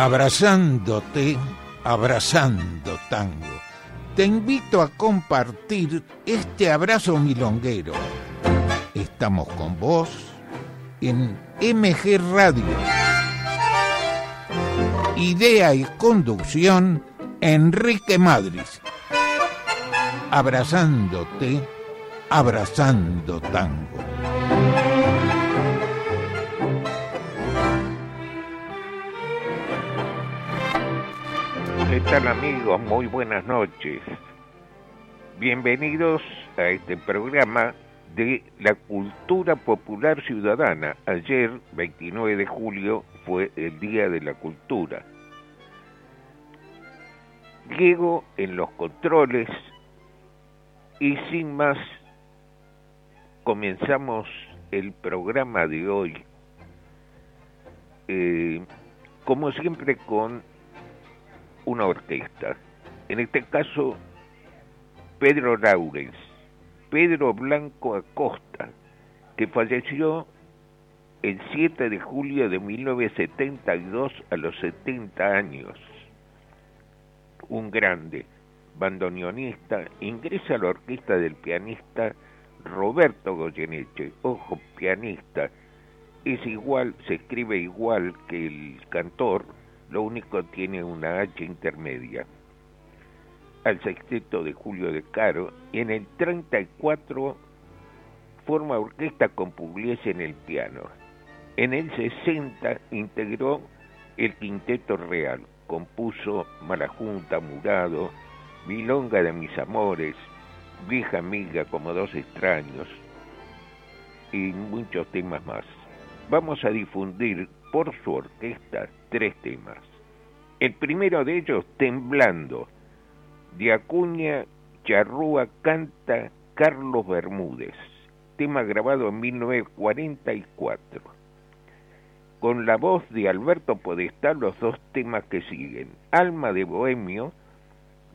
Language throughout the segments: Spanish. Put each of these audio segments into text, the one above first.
Abrazándote, abrazando tango. Te invito a compartir este abrazo milonguero. Estamos con vos en MG Radio. Idea y conducción, Enrique Madrid. Abrazándote, abrazando tango. ¿Qué tal amigos? Muy buenas noches. Bienvenidos a este programa de la cultura popular ciudadana. Ayer, 29 de julio, fue el Día de la Cultura. Diego en los controles y sin más comenzamos el programa de hoy, eh, como siempre con una orquesta. En este caso, Pedro Laurens, Pedro Blanco Acosta, que falleció el 7 de julio de 1972 a los 70 años. Un grande bandoneonista, ingresa a la orquesta del pianista Roberto Goyeneche, ojo, pianista, es igual, se escribe igual que el cantor, lo único tiene una H intermedia. Al sexteto de Julio de Caro, y en el 34 forma orquesta con Pugliese en el piano. En el 60 integró el Quinteto Real, compuso Malajunta, Murado, Milonga de mis amores, Vieja amiga como dos extraños y muchos temas más. Vamos a difundir por su orquesta tres temas. El primero de ellos, Temblando, de Acuña Charrúa canta Carlos Bermúdez, tema grabado en 1944. Con la voz de Alberto Podestá los dos temas que siguen, Alma de Bohemio,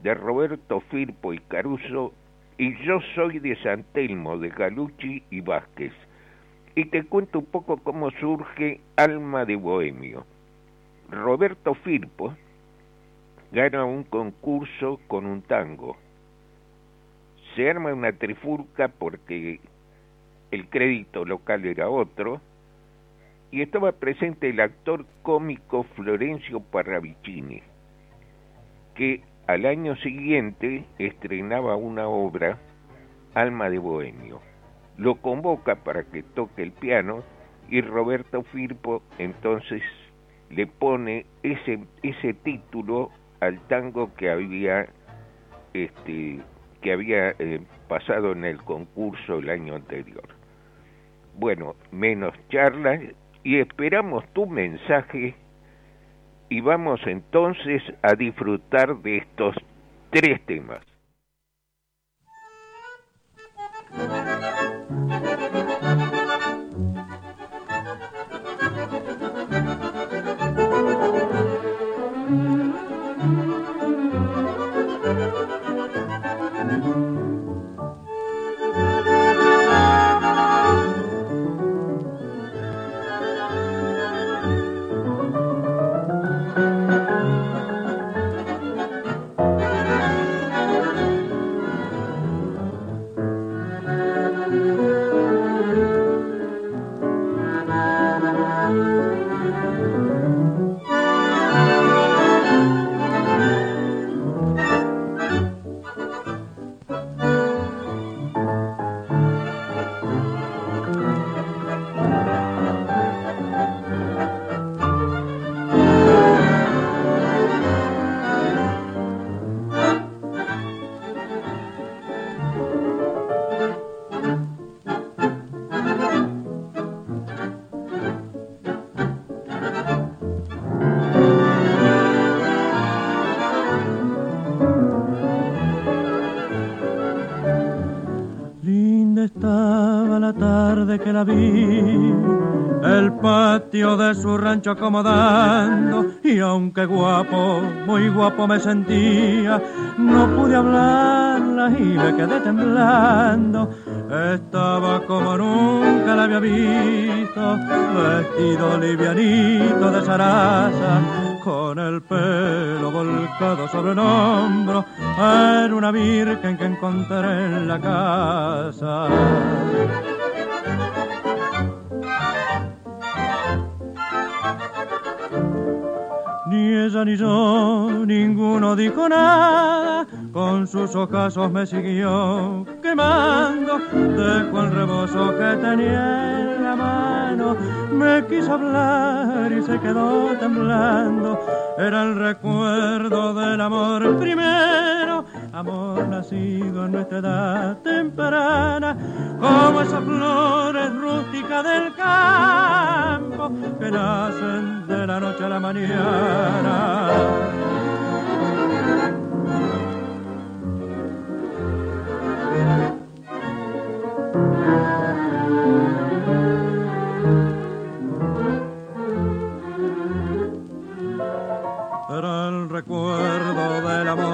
de Roberto Firpo y Caruso, y Yo soy de San Telmo, de Galucci y Vázquez, y te cuento un poco cómo surge Alma de Bohemio. Roberto Firpo gana un concurso con un tango. Se arma una trifurca porque el crédito local era otro y estaba presente el actor cómico Florencio Parravicini, que al año siguiente estrenaba una obra, Alma de Bohemio lo convoca para que toque el piano y Roberto Firpo entonces le pone ese, ese título al tango que había este que había eh, pasado en el concurso el año anterior. Bueno, menos charlas y esperamos tu mensaje y vamos entonces a disfrutar de estos tres temas. De su rancho acomodando y aunque guapo, muy guapo me sentía, no pude hablarla y me quedé temblando. Estaba como nunca la había visto, vestido livianito de zaraza con el pelo volcado sobre el hombro, era una virgen que encontré en la casa. Ni yo, ninguno dijo nada, con sus ojazos me siguió quemando, dejó el rebozo que tenía en la mano, me quiso hablar y se quedó temblando, era el recuerdo del amor primero, amor nacido en nuestra edad temprana, como esas flores rústicas del campo que nacen de la noche a la mañana. El recuerdo del amor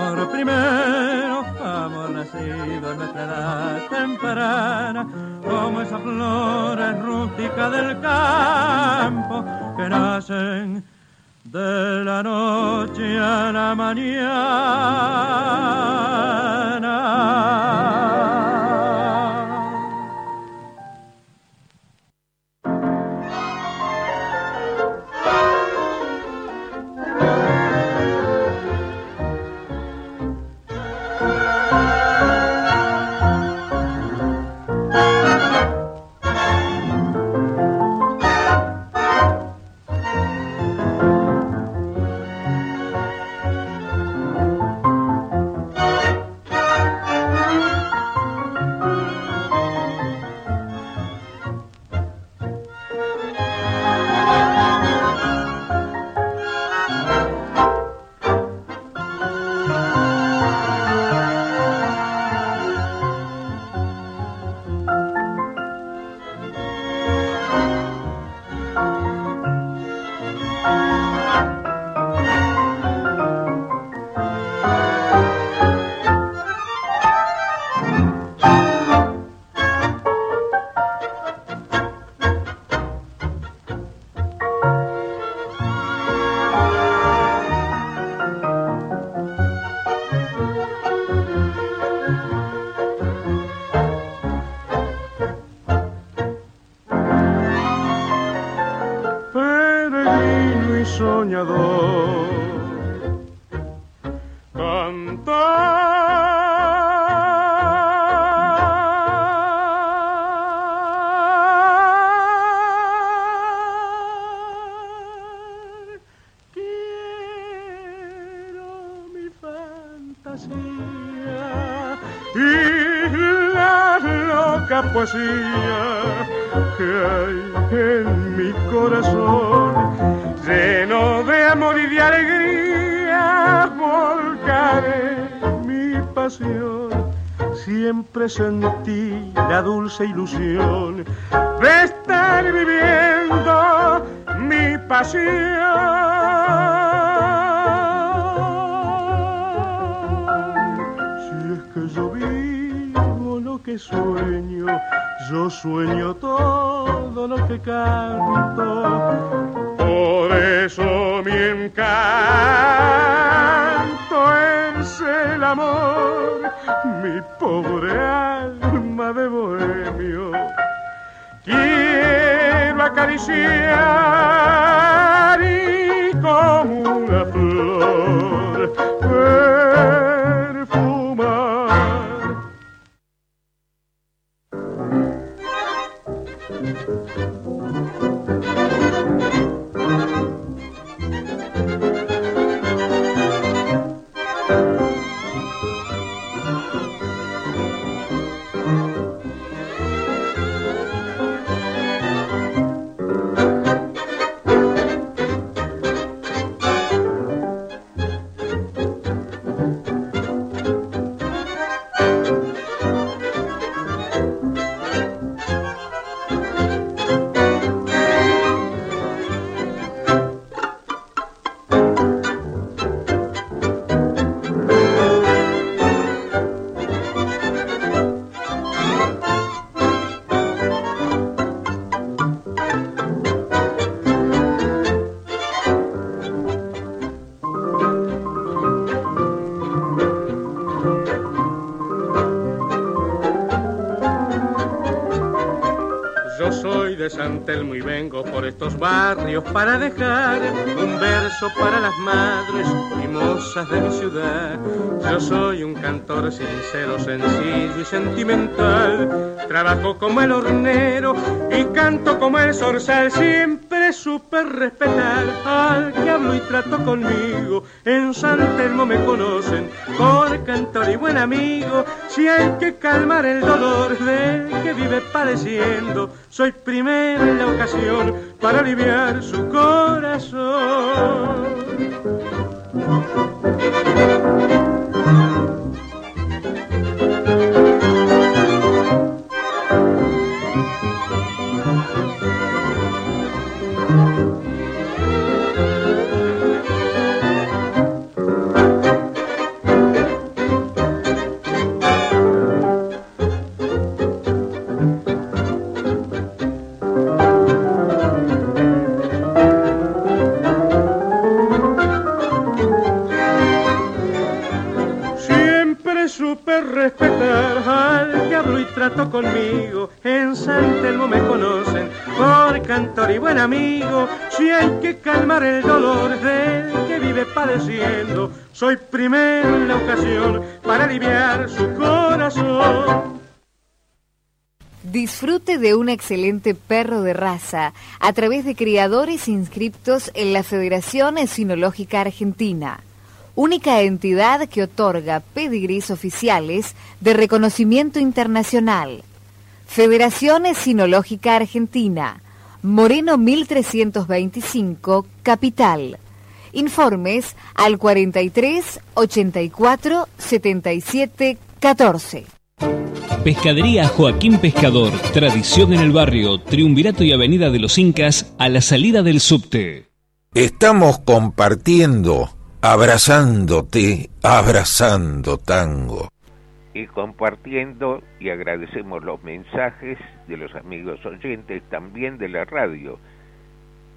en nuestra edad temprana, como esas flores rústicas del campo que nacen de la noche a la mañana. Dulce ilusión de San Telmo y vengo por estos barrios para dejar un verso para las madres mimosas de mi ciudad. Yo soy un cantor sincero, sencillo y sentimental. Trabajo como el hornero y canto como el zorzal, siempre supe respetar al que hablo y trato conmigo. En San Telmo me conocen por cantor y buen amigo. Si hay que calmar el dolor del que vive padeciendo, soy primero en la ocasión para aliviar su corazón. Cantor y buen amigo. Si hay que calmar el dolor del que vive padeciendo, soy primero en la ocasión para aliviar su corazón. Disfrute de un excelente perro de raza a través de criadores inscriptos en la Federación Sinológica Argentina, única entidad que otorga pedigrís oficiales de reconocimiento internacional. Federación Sinológica Argentina, Moreno 1325, Capital. Informes al 43 84 77 14. Pescadería Joaquín Pescador, tradición en el barrio, Triunvirato y Avenida de los Incas, a la salida del subte. Estamos compartiendo, abrazándote, abrazando tango. y compartiendo y agradecemos los mensajes de los amigos oyentes también de la radio.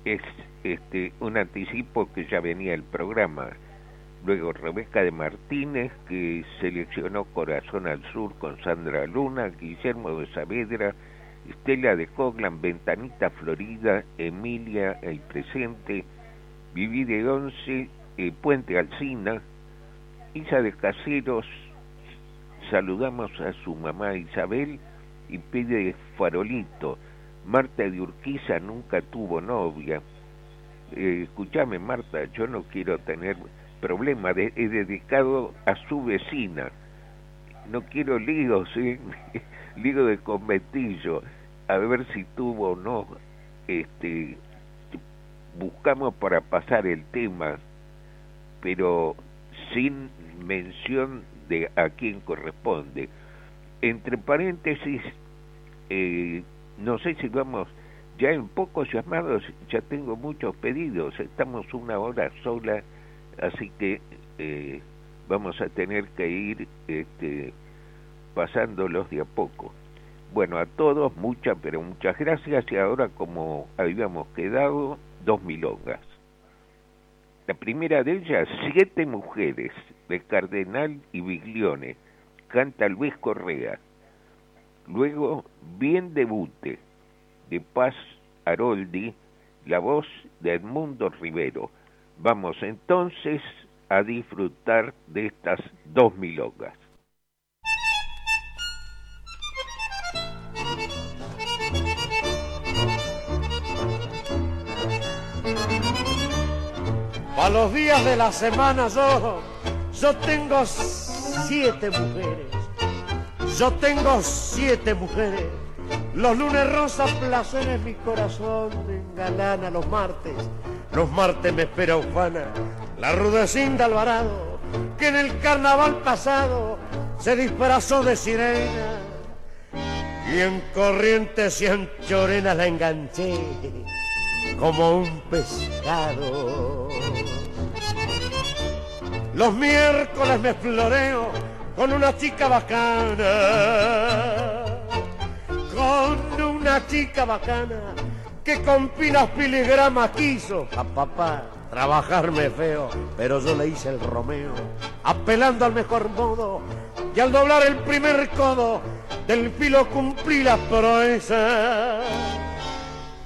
Es este un anticipo que ya venía el programa. Luego Rebeca de Martínez, que seleccionó Corazón al Sur con Sandra Luna, Guillermo de Saavedra, Estela de Coglan, Ventanita Florida, Emilia El Presente, Viví de Once, eh, Puente Alcina, Isa de Caseros, saludamos a su mamá Isabel y pide farolito. Marta de Urquiza nunca tuvo novia. Eh, escúchame Marta, yo no quiero tener problema, de, he dedicado a su vecina. No quiero líos, ¿eh? lío de conventillo, a ver si tuvo o no. Este, buscamos para pasar el tema, pero sin mención de a quién corresponde. Entre paréntesis, eh, no sé si vamos, ya en pocos llamados, ya tengo muchos pedidos, estamos una hora sola, así que eh, vamos a tener que ir este, pasándolos de a poco. Bueno, a todos muchas, pero muchas gracias y ahora como habíamos quedado, dos milongas. La primera de ellas, Siete Mujeres, de Cardenal y Biglione, canta Luis Correa. Luego, Bien Debute, de Paz Aroldi, la voz de Edmundo Rivero. Vamos entonces a disfrutar de estas dos milongas. A los días de la semana yo, yo tengo siete mujeres. Yo tengo siete mujeres. Los lunes rosas, placeres, mi corazón me engalana los martes. Los martes me espera Ufana, la rudecinda Alvarado, que en el carnaval pasado se disfrazó de sirena. Y en corrientes y en chorenas la enganché como un pescado. Los miércoles me floreo con una chica bacana, con una chica bacana que con pilas filigramas quiso a papá trabajarme feo, pero yo le hice el Romeo, apelando al mejor modo y al doblar el primer codo del filo cumplí la proeza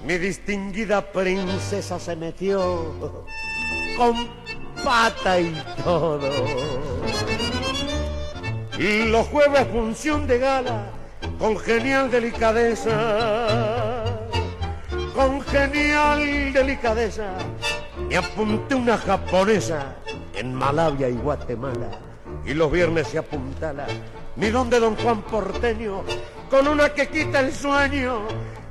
mi distinguida princesa se metió con pata y todo. Los jueves función de gala con genial delicadeza, con genial delicadeza, me apunté una japonesa en Malavia y Guatemala. Y los viernes se apuntala mi don de don Juan Porteño con una que quita el sueño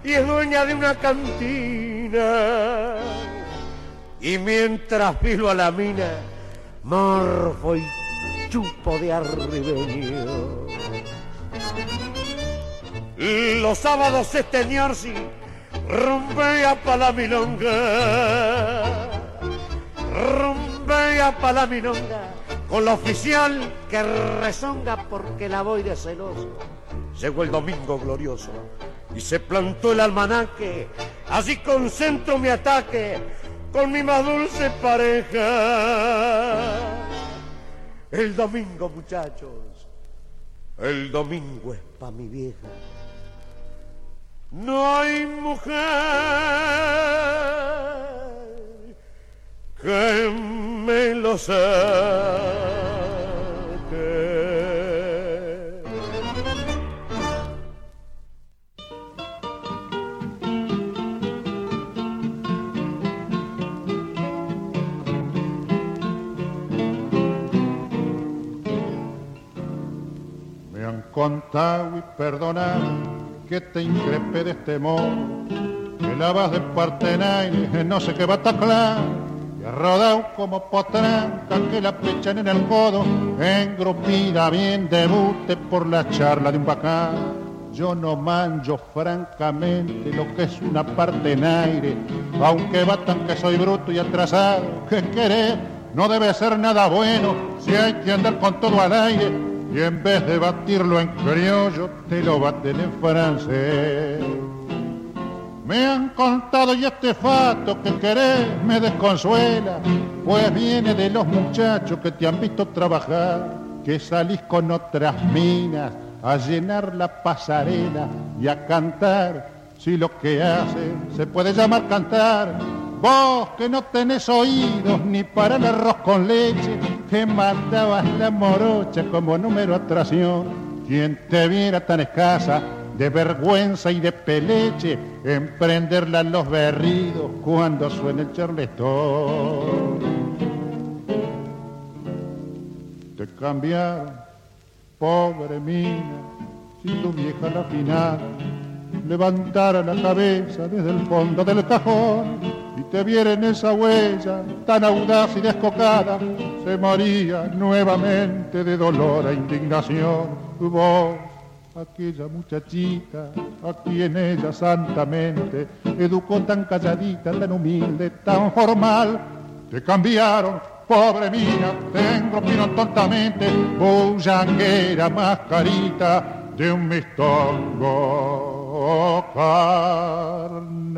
y es dueña de una cantina. Y mientras filo a la mina, morfo y chupo de arribeño. Los sábados este ñorsi rumbea pa' la milonga, rumbea pa' la milonga, con la oficial que rezonga porque la voy de celoso. Llegó el domingo glorioso y se plantó el almanaque, así concentro mi ataque con mi más dulce pareja. El domingo, muchachos, el domingo es pa' mi vieja. No hay mujer que me lo saque. Contado y perdonado que te increpe de este modo, que la vas de partenaire, no sé qué va a taclar, y rodado como potranca que la pechan en el codo, engrupida bien debute por la charla de un bacán. Yo no manjo francamente lo que es una parte en aire, aunque batan que soy bruto y atrasado, que querer no debe ser nada bueno si hay que andar con todo al aire y en vez de batirlo en criollo te lo baten en francés. Me han contado y este fato que querés me desconsuela, pues viene de los muchachos que te han visto trabajar, que salís con otras minas a llenar la pasarela y a cantar, si lo que hace se puede llamar cantar. Vos que no tenés oídos ni para el arroz con leche, que matabas la morocha como número atracción. Quien te viera tan escasa de vergüenza y de peleche, emprenderla en los berridos cuando suene el charletón. Te cambiaron, pobre mina, si tu vieja la final levantara la cabeza desde el fondo del cajón y te viera en esa huella tan audaz y descocada, se moría nuevamente de dolor e indignación. Vos, aquella muchachita, a quien ella santamente educó tan calladita, tan humilde, tan formal, te cambiaron, pobre mía, te engropieron tontamente, bullanguera mascarita de un mistongo carnaval.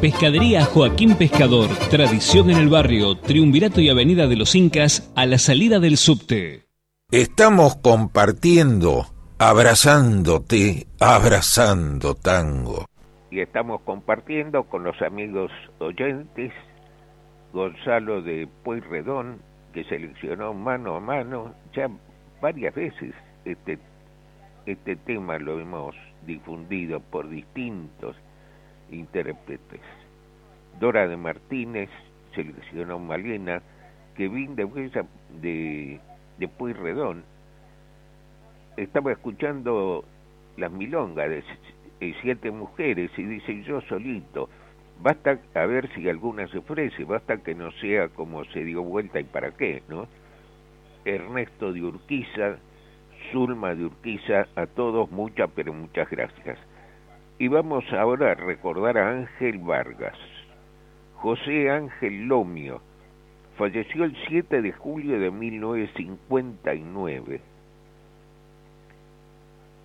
Pescadería Joaquín Pescador, tradición en el barrio, Triunvirato y Avenida de los Incas, a la salida del subte. Estamos compartiendo, abrazándote, abrazando tango. Y estamos compartiendo con los amigos oyentes Gonzalo de Pueyrredón, que seleccionó mano a mano ya varias veces este, este tema lo hemos difundido por distintos intérpretes. Dora de Martínez seleccionó Malena, Kevin de de, de estaba escuchando las milongas de eh, siete mujeres y dice yo solito, basta a ver si alguna se ofrece, basta que no sea como se dio vuelta y para qué, ¿no? Ernesto de Urquiza, Zulma de Urquiza, a todos muchas pero muchas gracias. Y vamos ahora a recordar a Ángel Vargas. José Ángel Lomio falleció el 7 de julio de 1959.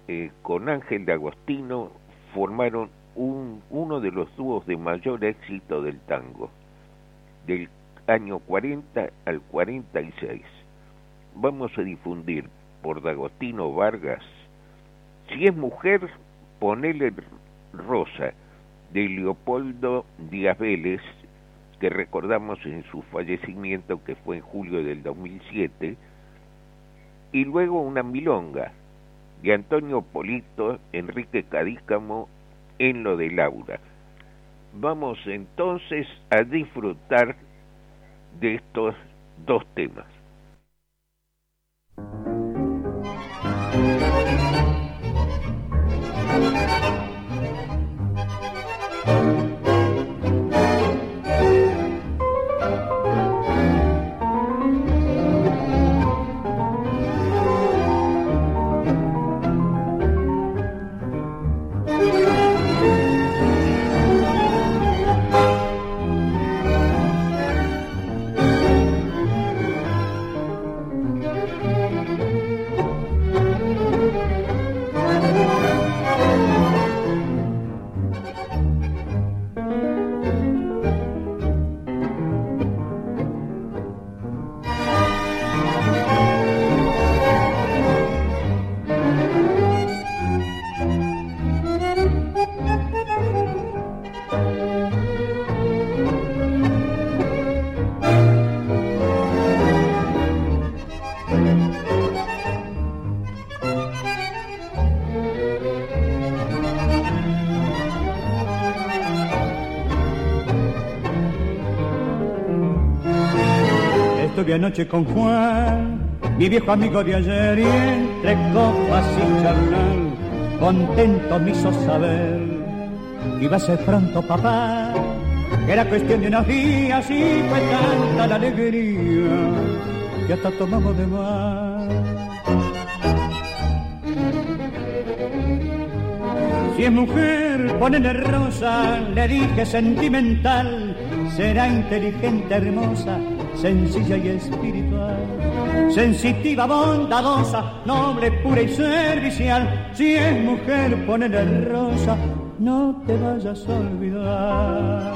Eh, con Ángel de Agostino formaron un, uno de los dúos de mayor éxito del tango, del año 40 al 46. Vamos a difundir por D'Agostino Vargas, si es mujer, ponele Rosa, de Leopoldo Díaz Vélez, que recordamos en su fallecimiento que fue en julio del 2007, y luego una milonga de Antonio Polito, Enrique Cadícamo, en lo de Laura. Vamos entonces a disfrutar de estos dos temas. Noche con Juan, mi viejo amigo de ayer, y entre copas y charlar, contento me hizo saber que iba a ser pronto papá, que era cuestión de unos días y fue tanta la alegría que hasta tomamos de más. Si es mujer, ponele rosa, le dije sentimental, será inteligente, hermosa, sencilla y espiritual, sensitiva, bondadosa, noble, pura y servicial. Si es mujer, ponele rosa, no te vayas a olvidar.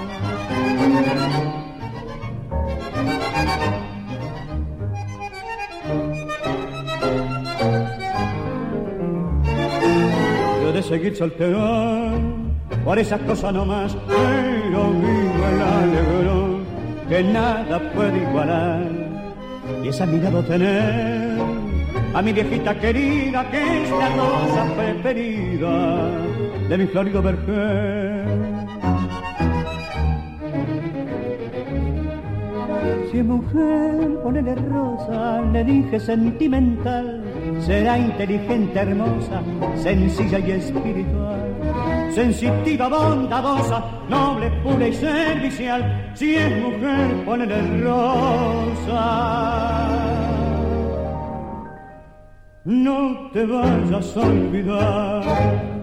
Yo de seguir soltero, por esas cosas el alegrón que nada puede igualar. Y es mirado tener a mi viejita querida, que es la rosa preferida de mi florido vergel. Si es mujer, ponele rosa, le dije sentimental, será inteligente, hermosa, sencilla y espiritual sensitiva, bondadosa, noble, pura y servicial. Si es mujer, ponele rosa. No te vayas a olvidar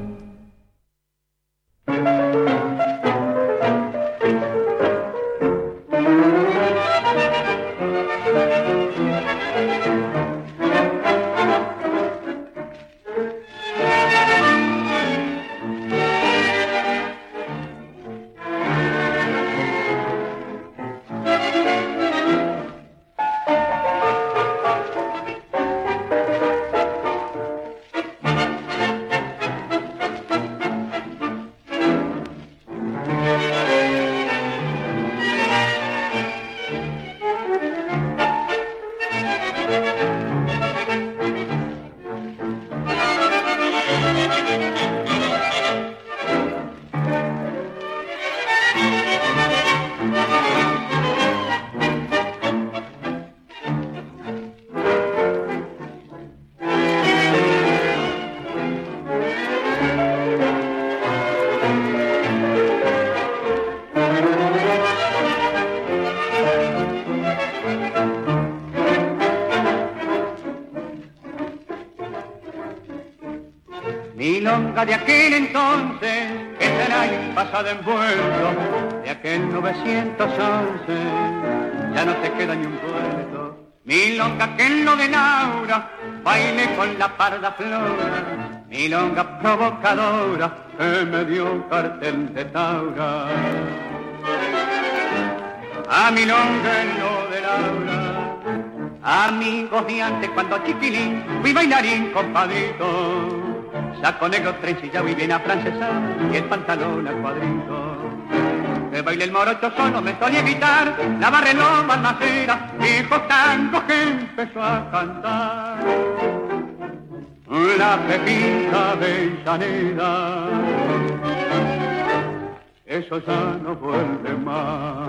911, ya no se queda ni un puerto. Milonga que en lo de Laura, baile con la parda flora, milonga provocadora, que me dio cartel de Taura. A milonga en lo de Laura, amigos de antes cuando chiquilín, fui bailarín compadrito saco negro trencillado y bien afrancesado y el pantalón a cuadrito. Que baile el morocho solo me solía evitar, la barrenó balmacera, dijo tango que empezó a cantar. La pepita Llanera, eso ya no vuelve más.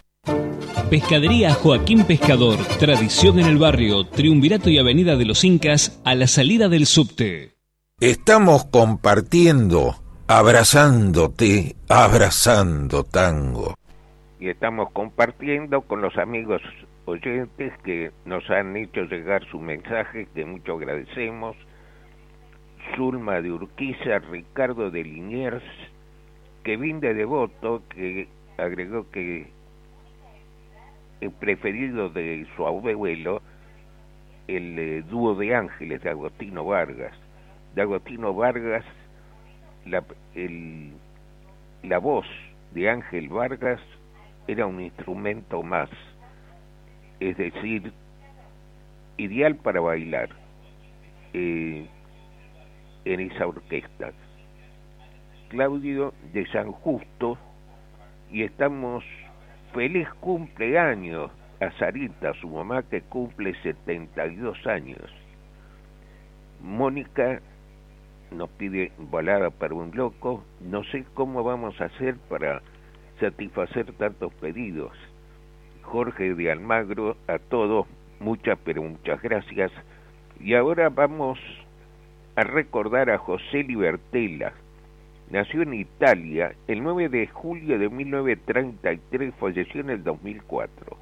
Pescadería Joaquín Pescador, tradición en el barrio, Triunvirato y Avenida de los Incas, a la salida del subte. Estamos compartiendo, abrazándote, abrazando tango. Y estamos compartiendo con los amigos oyentes que nos han hecho llegar su mensaje, que mucho agradecemos. Zulma de Urquiza, Ricardo de Liniers, Kevin de Devoto, que agregó que preferido de su abuelo, el eh, dúo de ángeles de Agostino Vargas. De Agostino Vargas, la, el, la voz de Ángel Vargas era un instrumento más, es decir, ideal para bailar eh, en esa orquesta. Claudio de San Justo, y estamos feliz cumpleaños a Sarita, su mamá que cumple 72 años. Mónica nos pide balada para un loco. No sé cómo vamos a hacer para satisfacer tantos pedidos. Jorge de Almagro, a todos, muchas pero muchas gracias. Y ahora vamos a recordar a José Libertela, Nació en Italia el 9 de julio de 1933, falleció en el 2004.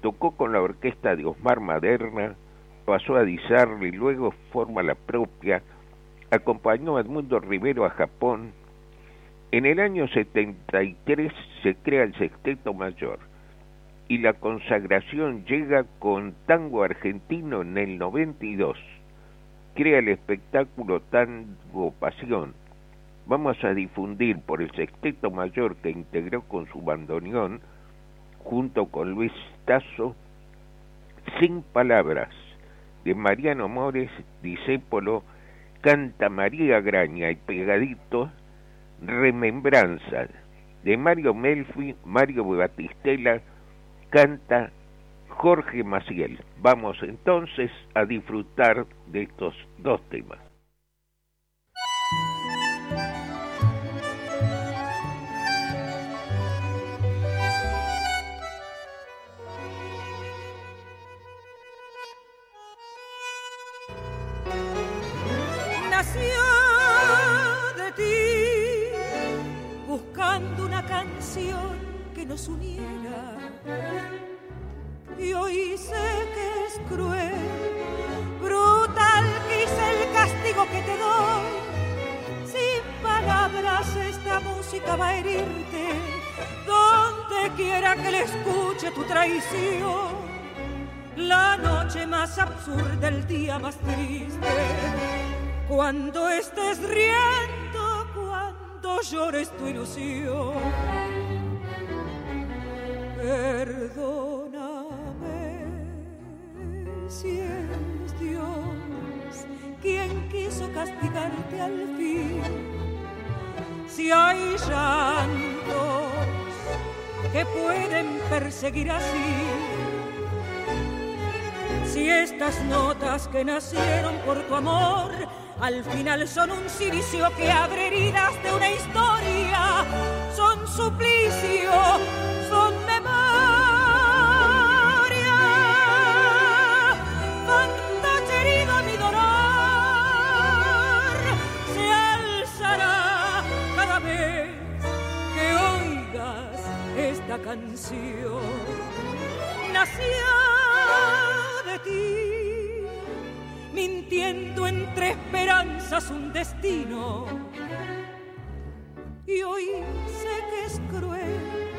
Tocó con la orquesta de Osmar Maderna, pasó a Disarle y luego forma la propia, acompañó a Edmundo Rivero a Japón. En el año 73 se crea el Sexteto Mayor y la consagración llega con tango argentino en el 92. Crea el espectáculo Tango Pasión vamos a difundir por el sexteto mayor que integró con su bandoneón, junto con Luis Tazo, Sin Palabras, de Mariano Mores, discépolo, canta María Graña y pegadito, Remembranza, de Mario Melfi, Mario Batistela, canta Jorge Maciel. Vamos entonces a disfrutar de estos dos temas. Absurda, el día más triste, cuando estés riendo, cuando llores tu ilusión Perdóname si es Dios quien quiso castigarte al fin. Si hay llantos que pueden perseguir así, si estas notas que nacieron por tu amor al final son un silicio que abre heridas de una historia, son suplicio, son memoria. Fantache herido mi dolor se alzará cada vez que oigas esta canción. Nació mintiendo entre esperanzas un destino. Y hoy sé que es cruel,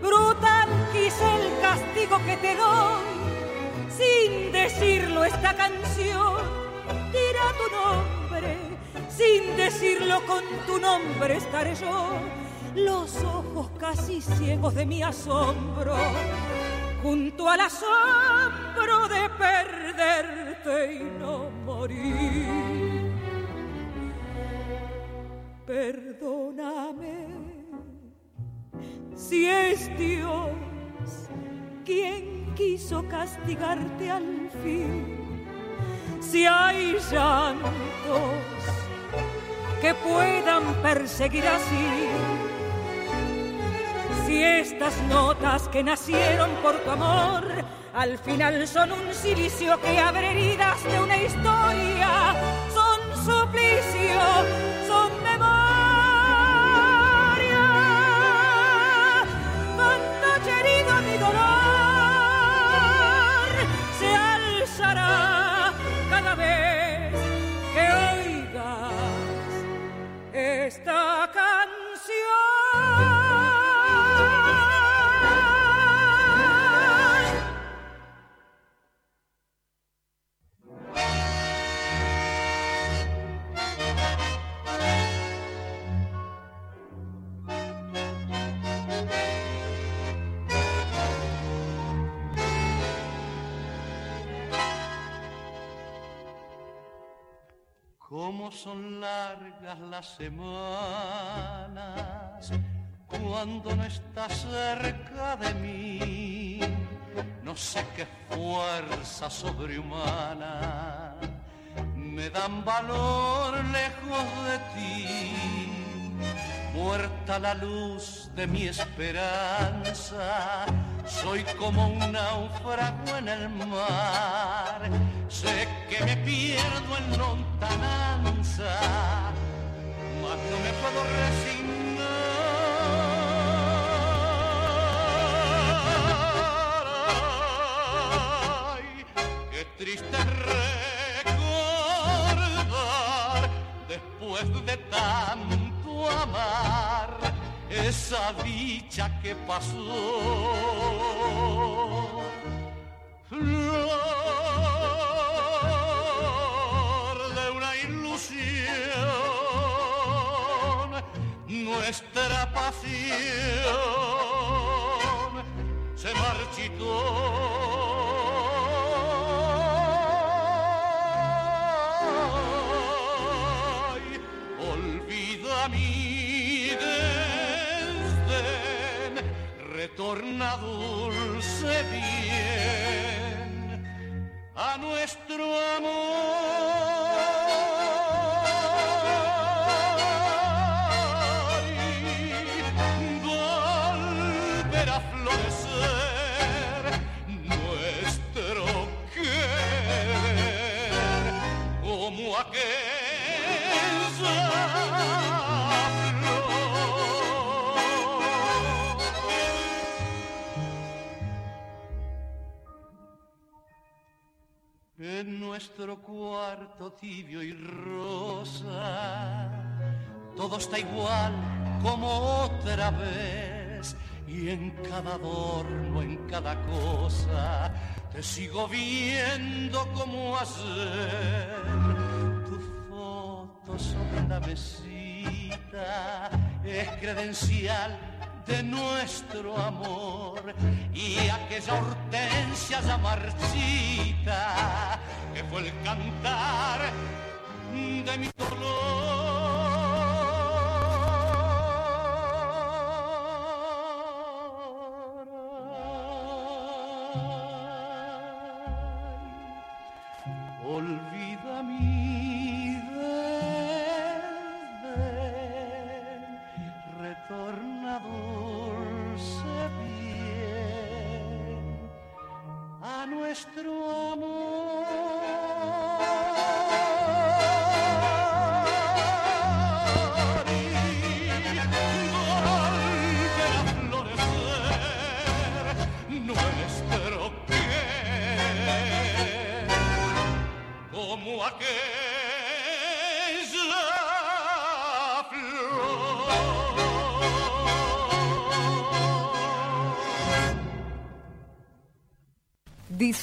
brutal quise el castigo que te doy, sin decirlo esta canción, tira tu nombre, sin decirlo con tu nombre estaré yo, los ojos casi ciegos de mi asombro junto al asombro de perderte y no morir. Perdóname si es Dios quien quiso castigarte al fin, si hay llantos que puedan perseguir así si estas notas que nacieron por tu amor al final son un silicio que abre heridas de una historia, son suplicio, son memoria. Cuánto herido mi dolor se alzará cada vez que oigas esta canción. Son largas las semanas cuando no estás cerca de mí. No sé qué fuerza sobrehumana me dan valor lejos de ti. Muerta la luz de mi esperanza, soy como un náufrago en el mar. Sé que me pierdo en lontananza, mas no me puedo resignar. Qué triste recordar después de tanto amar esa dicha que pasó. Flor de una ilusión, nuestra pasión se marchitó. Retorna dulce bien a nuestro amor tibio y rosa, todo está igual como otra vez. Y en cada adorno, en cada cosa, te sigo viendo como ayer. Tu foto sobre la mesita es credencial de nuestro amor y aquella hortensia ya que fue el cantar de mi dolor.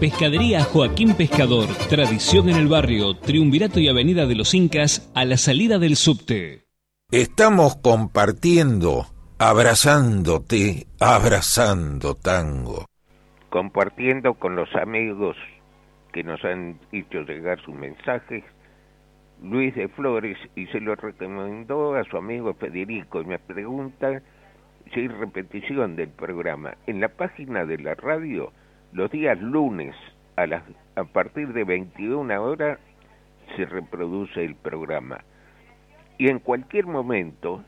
Pescadería Joaquín Pescador, tradición en el barrio, Triunvirato y Avenida de los Incas, a la salida del subte. Estamos compartiendo, abrazándote, abrazando tango. compartiendo con los amigos que nos han hecho llegar sus mensajes, Luis de Flores, y se lo recomendó a su amigo Federico, y me pregunta si hay repetición del programa. En la página de la radio, los días lunes, a, a partir de 21 horas, se reproduce el programa. Y en cualquier momento,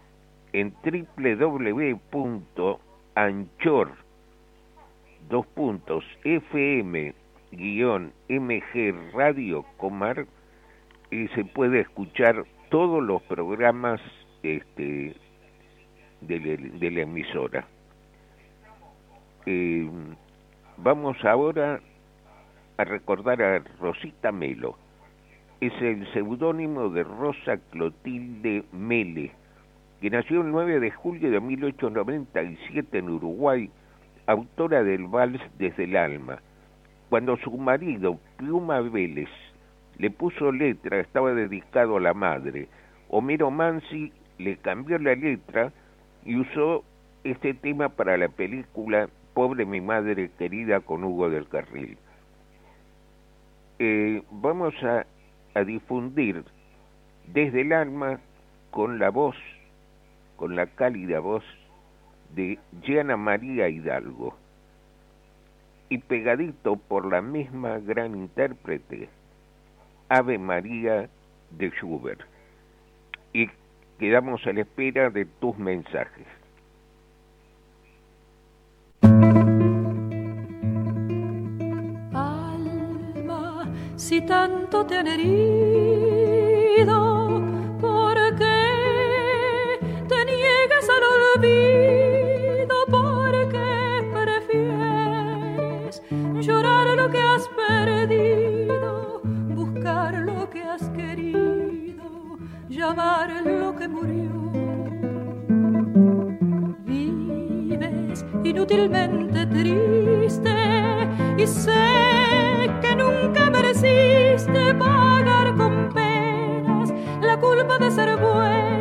en www.anchor, dos puntos, FM, MG Radio y se puede escuchar todos los programas este, de, la- de la emisora. Eh, vamos ahora a recordar a Rosita Melo. Es el seudónimo de Rosa Clotilde Mele, que nació el 9 de julio de 1897 en Uruguay, autora del vals Desde el alma. Cuando su marido, Pluma Vélez, le puso letra, estaba dedicado a la madre. Homero Mansi le cambió la letra y usó este tema para la película Pobre mi madre querida con Hugo del Carril. Eh, vamos a, difundir desde el alma con la voz, con la cálida voz de Gianna María Hidalgo y pegadito por la misma gran intérprete, Ave María de Schubert. Y quedamos a la espera de tus mensajes. Si tanto te han herido, ¿por qué te niegas al olvido? ¿Por qué prefieres llorar lo que has perdido, buscar lo que has querido, llamar lo que murió? vives inútilmente triste y sé que nunca mereciste pagar con penas la culpa de ser buena,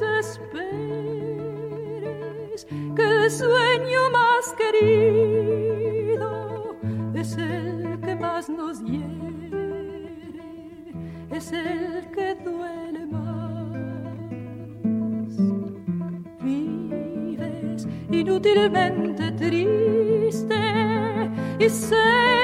desesperes que el sueño más querido es el que más nos hiere. es el que duele más. Vives inútilmente triste y sé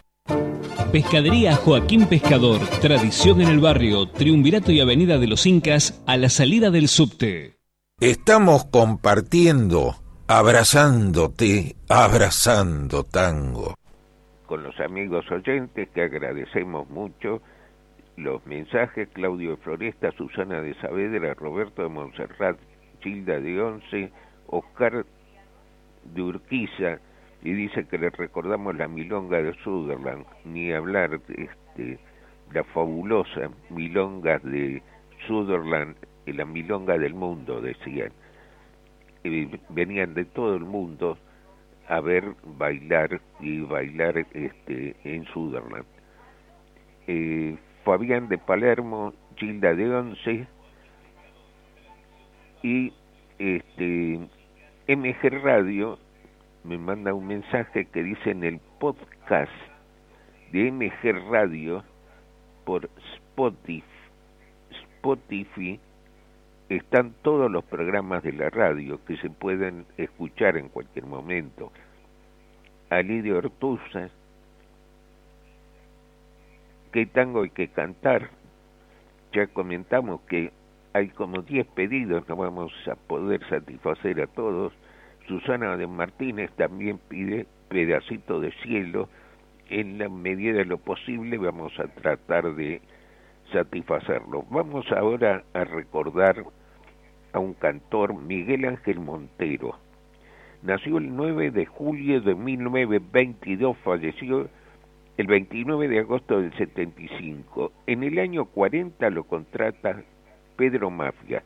Pescadería Joaquín Pescador, tradición en el barrio, Triunvirato y Avenida de los Incas, a la salida del subte. Estamos compartiendo, abrazándote, abrazando tango. Con los amigos oyentes que agradecemos mucho los mensajes, Claudio Floresta, Susana de Saavedra, Roberto de Montserrat, Gilda de Once, Oscar de Urquiza, y dice que le recordamos la milonga de Sutherland, ni hablar este, la fabulosa milonga de Sutherland, la milonga del mundo, decían. venían de todo el mundo a ver bailar y bailar este, en Sutherland. Eh, Fabián de Palermo, Gilda de Once y este, MG Radio me manda un mensaje que dice en el podcast de MG Radio por Spotify, Spotify están todos los programas de la radio que se pueden escuchar en cualquier momento. Alidio Ortuza, ¿qué tango hay que cantar? Ya comentamos que hay como 10 pedidos, no vamos a poder satisfacer a todos Susana de Martínez también pide pedacito de cielo. En la medida de lo posible vamos a tratar de satisfacerlo. Vamos ahora a recordar a un cantor, Miguel Ángel Montero. Nació el 9 de julio de 1922, falleció el 29 de agosto del 75. En el año 40 lo contrata Pedro Mafia.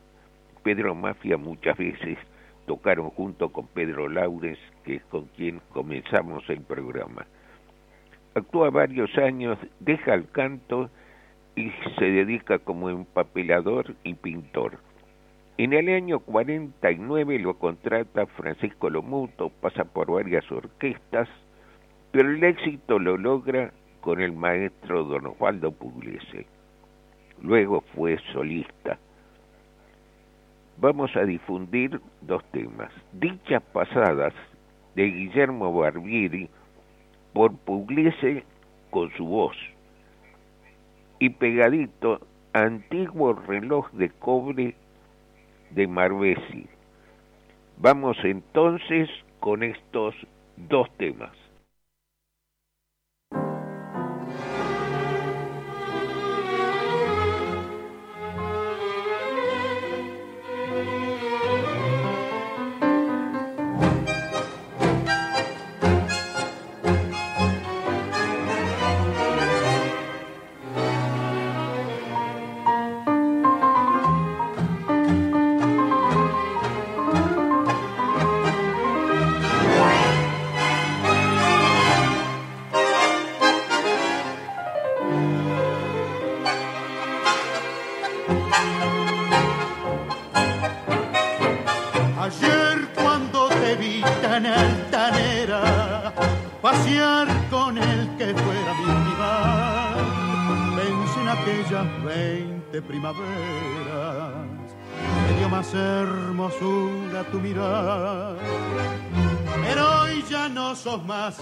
Pedro Mafia muchas veces tocaron junto con Pedro Laures, que es con quien comenzamos el programa. Actúa varios años, deja el canto y se dedica como empapelador y pintor. En el año 49 lo contrata Francisco Lomuto, pasa por varias orquestas, pero el éxito lo logra con el maestro Don Osvaldo Pugliese. Luego fue solista vamos a difundir dos temas. Dichas pasadas de Guillermo Barbieri por Pugliese con su voz y pegadito antiguo reloj de cobre de Marbesi. Vamos entonces con estos dos temas.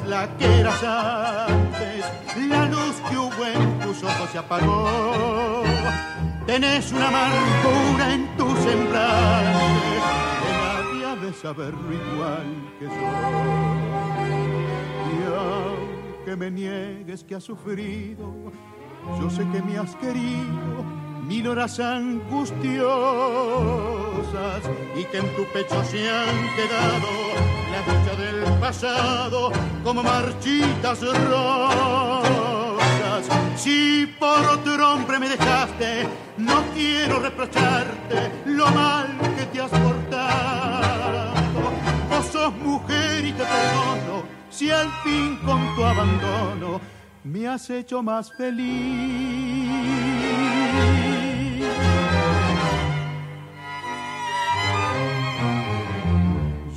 La que eras antes, la luz que hubo en tus ojos se apagó. Tenés una amargura en tu semblante, que nadie ha de saberlo igual que yo. Y aunque me niegues que has sufrido, yo sé que me has querido mil horas angustiosas y que en tu pecho se han quedado la lucha del como marchitas rosas. Si por otro hombre me dejaste, no quiero reprocharte lo mal que te has portado. Vos sos mujer y te perdono si al fin con tu abandono me has hecho más feliz.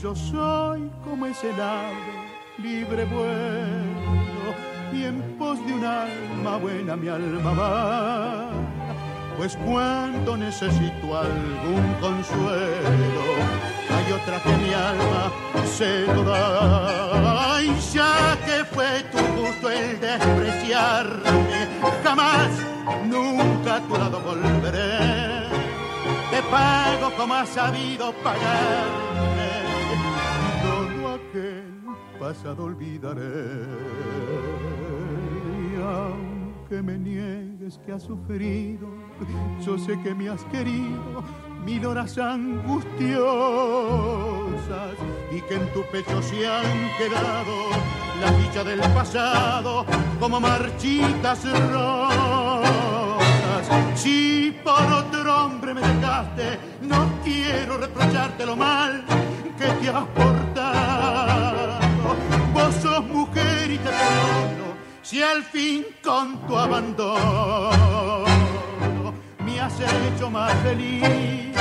Yo soy como ese ave libre vuelo y en pos de un alma buena mi alma va. Pues cuando necesito algún consuelo, hay otra que mi alma se lo da. Y ya que fue tu gusto el despreciarme, jamás, nunca a tu lado volveré. Te pago como has sabido pagarme, aquel pasado olvidaré. Aunque me niegues que has sufrido, yo sé que me has querido mil horas angustiosas y que en tu pecho se han quedado la dicha del pasado como marchitas rosas. Si por otro hombre me dejaste, no quiero reprocharte lo mal que te has portado. Vos sos mujer y te perdono si al fin con tu abandono me has hecho más feliz.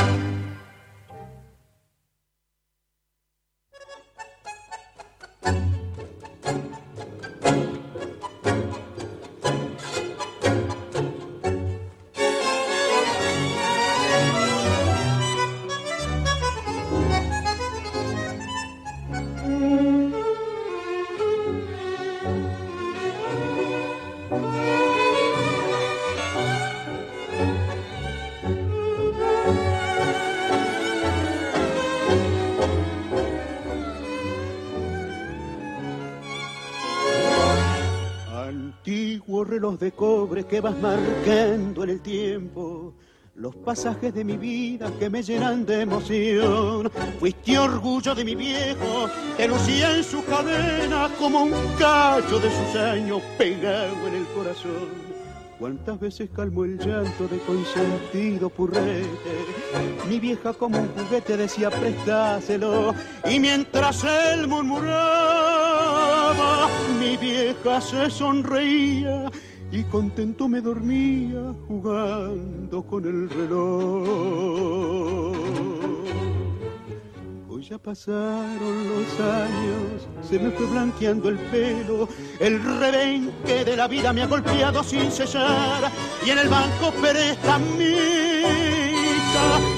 Que vas marcando en el tiempo los pasajes de mi vida que me llenan de emoción. Fuiste orgullo de mi viejo, que lucía en su cadena como un cacho de sus años pegado en el corazón. Cuántas veces calmó el llanto de consentido purrete. Mi vieja como un juguete decía prestáselo. Y mientras él murmuraba, mi vieja se sonreía y contento me dormía jugando con el reloj. Hoy ya pasaron los años, se me fue blanqueando el pelo, el rebenque de la vida me ha golpeado sin cesar y en el banco prestamita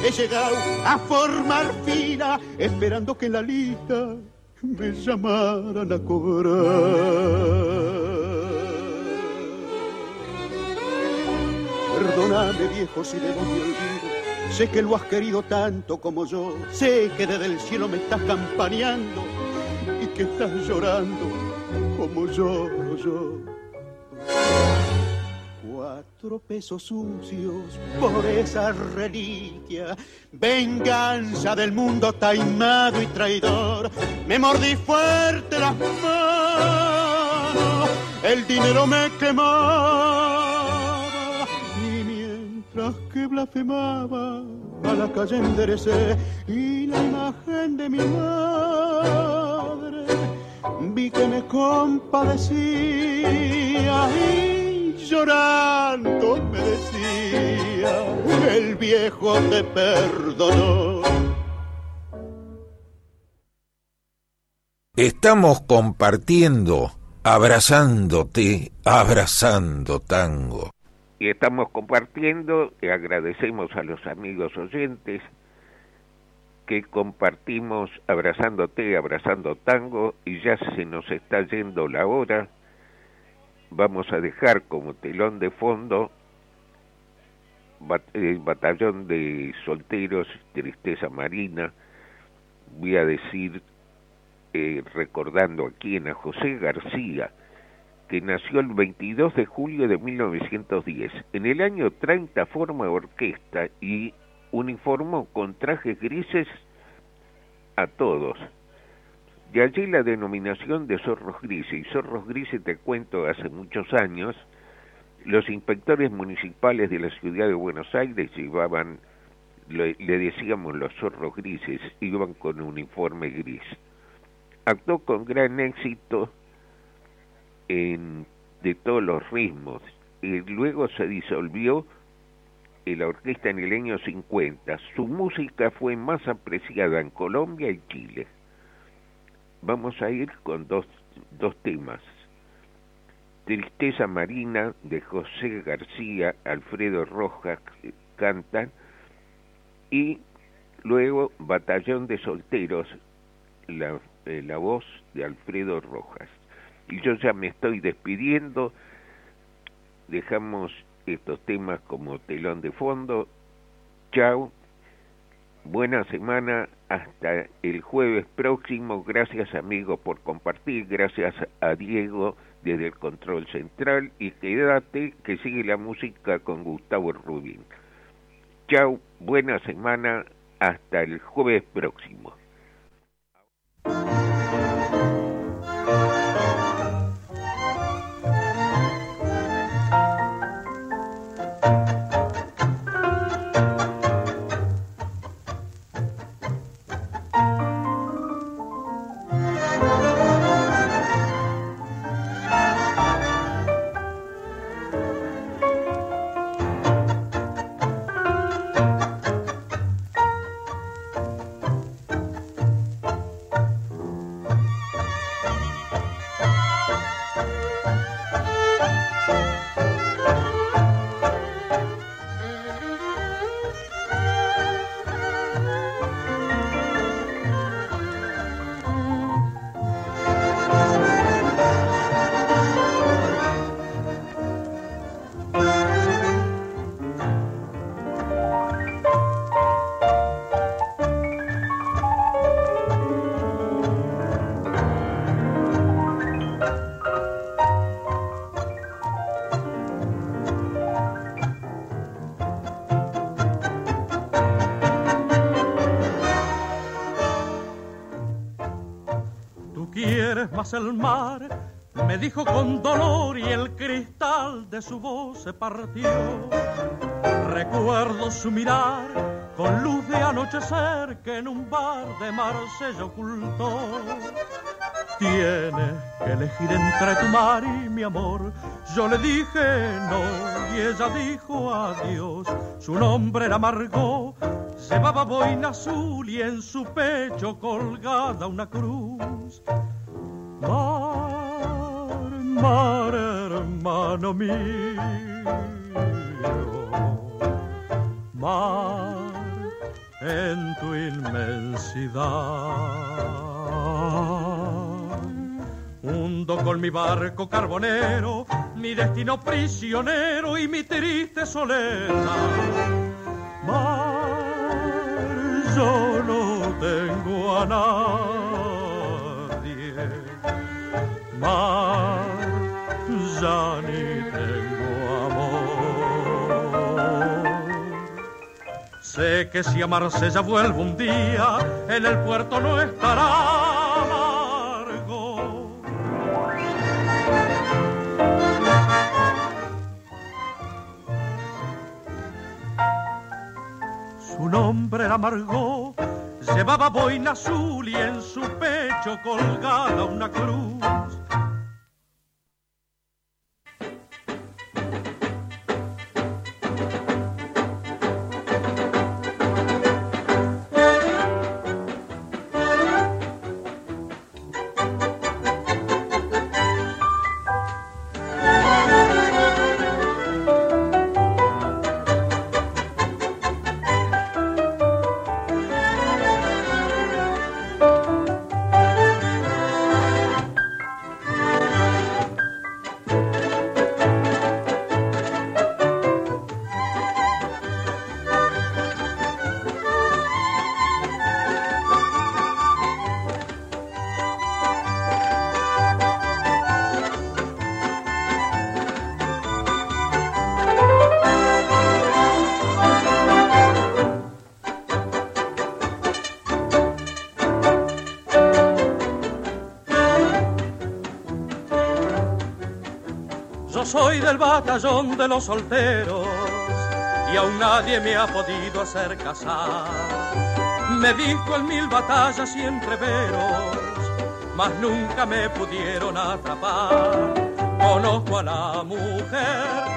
he llegado a formar fila esperando que la lista me llamaran a cobrar. Perdóname viejo si de vos me olvido. Sé que lo has querido tanto como yo. Sé que desde el cielo me estás campaneando y que estás llorando como lloro yo. Cuatro pesos sucios por esa reliquia. Venganza del mundo taimado y traidor. Me mordí fuerte las manos. El dinero me quemó mientras que blasfemaba a la calle enderecé y la imagen de mi madre vi que me compadecía y llorando me decía el viejo te perdonó Estamos compartiendo, abrazándote, abrazando tango y estamos compartiendo y agradecemos a los amigos oyentes que compartimos abrazándote, abrazando tango y ya se nos está yendo la hora. Vamos a dejar como telón de fondo el batallón de solteros, tristeza marina. Voy a decir, eh, recordando aquí en a José García, que nació el 22 de julio de 1910. En el año 30 forma orquesta y uniformó con trajes grises a todos. De allí la denominación de zorros grises. Y zorros grises, te cuento, hace muchos años, los inspectores municipales de la ciudad de Buenos Aires llevaban, le, le decíamos los zorros grises, iban con uniforme gris. Actuó con gran éxito en de todos los ritmos. Y luego se disolvió la orquesta en el año 50. Su música fue más apreciada en Colombia y Chile. Vamos a ir con dos, dos temas. Tristeza Marina de José García, Alfredo Rojas cantan y luego Batallón de Solteros, la, eh, la voz de Alfredo Rojas. Y yo ya me estoy despidiendo, dejamos estos temas como telón de fondo. Chao, buena semana, hasta el jueves próximo. Gracias amigos por compartir, gracias a Diego desde el control central y quédate que sigue la música con Gustavo Rubín. Chao, buena semana, hasta el jueves próximo. Más el mar, me dijo con dolor y el cristal de su voz se partió. Recuerdo su mirar con luz de anochecer que en un bar de Marsella ocultó. Tienes que elegir entre tu mar y mi amor. Yo le dije no y ella dijo adiós. Su nombre era Margot, llevaba boina azul y en su pecho colgada una cruz. Mar, mar, hermano mío, mar en tu inmensidad. Hundo con mi barco carbonero, mi destino prisionero y mi triste soledad. Mar, yo no tengo a nadie mar, ya ni tengo amor. Sé que si a Marsella vuelvo un día, en el puerto no estará amargo. Su nombre era Margot, llevaba boina azul y en su pecho colgada una cruz batallón de los solteros y aún nadie me ha podido hacer casar. Me visto en mil batallas y entreveros, mas nunca me pudieron atrapar. Conozco a la mujer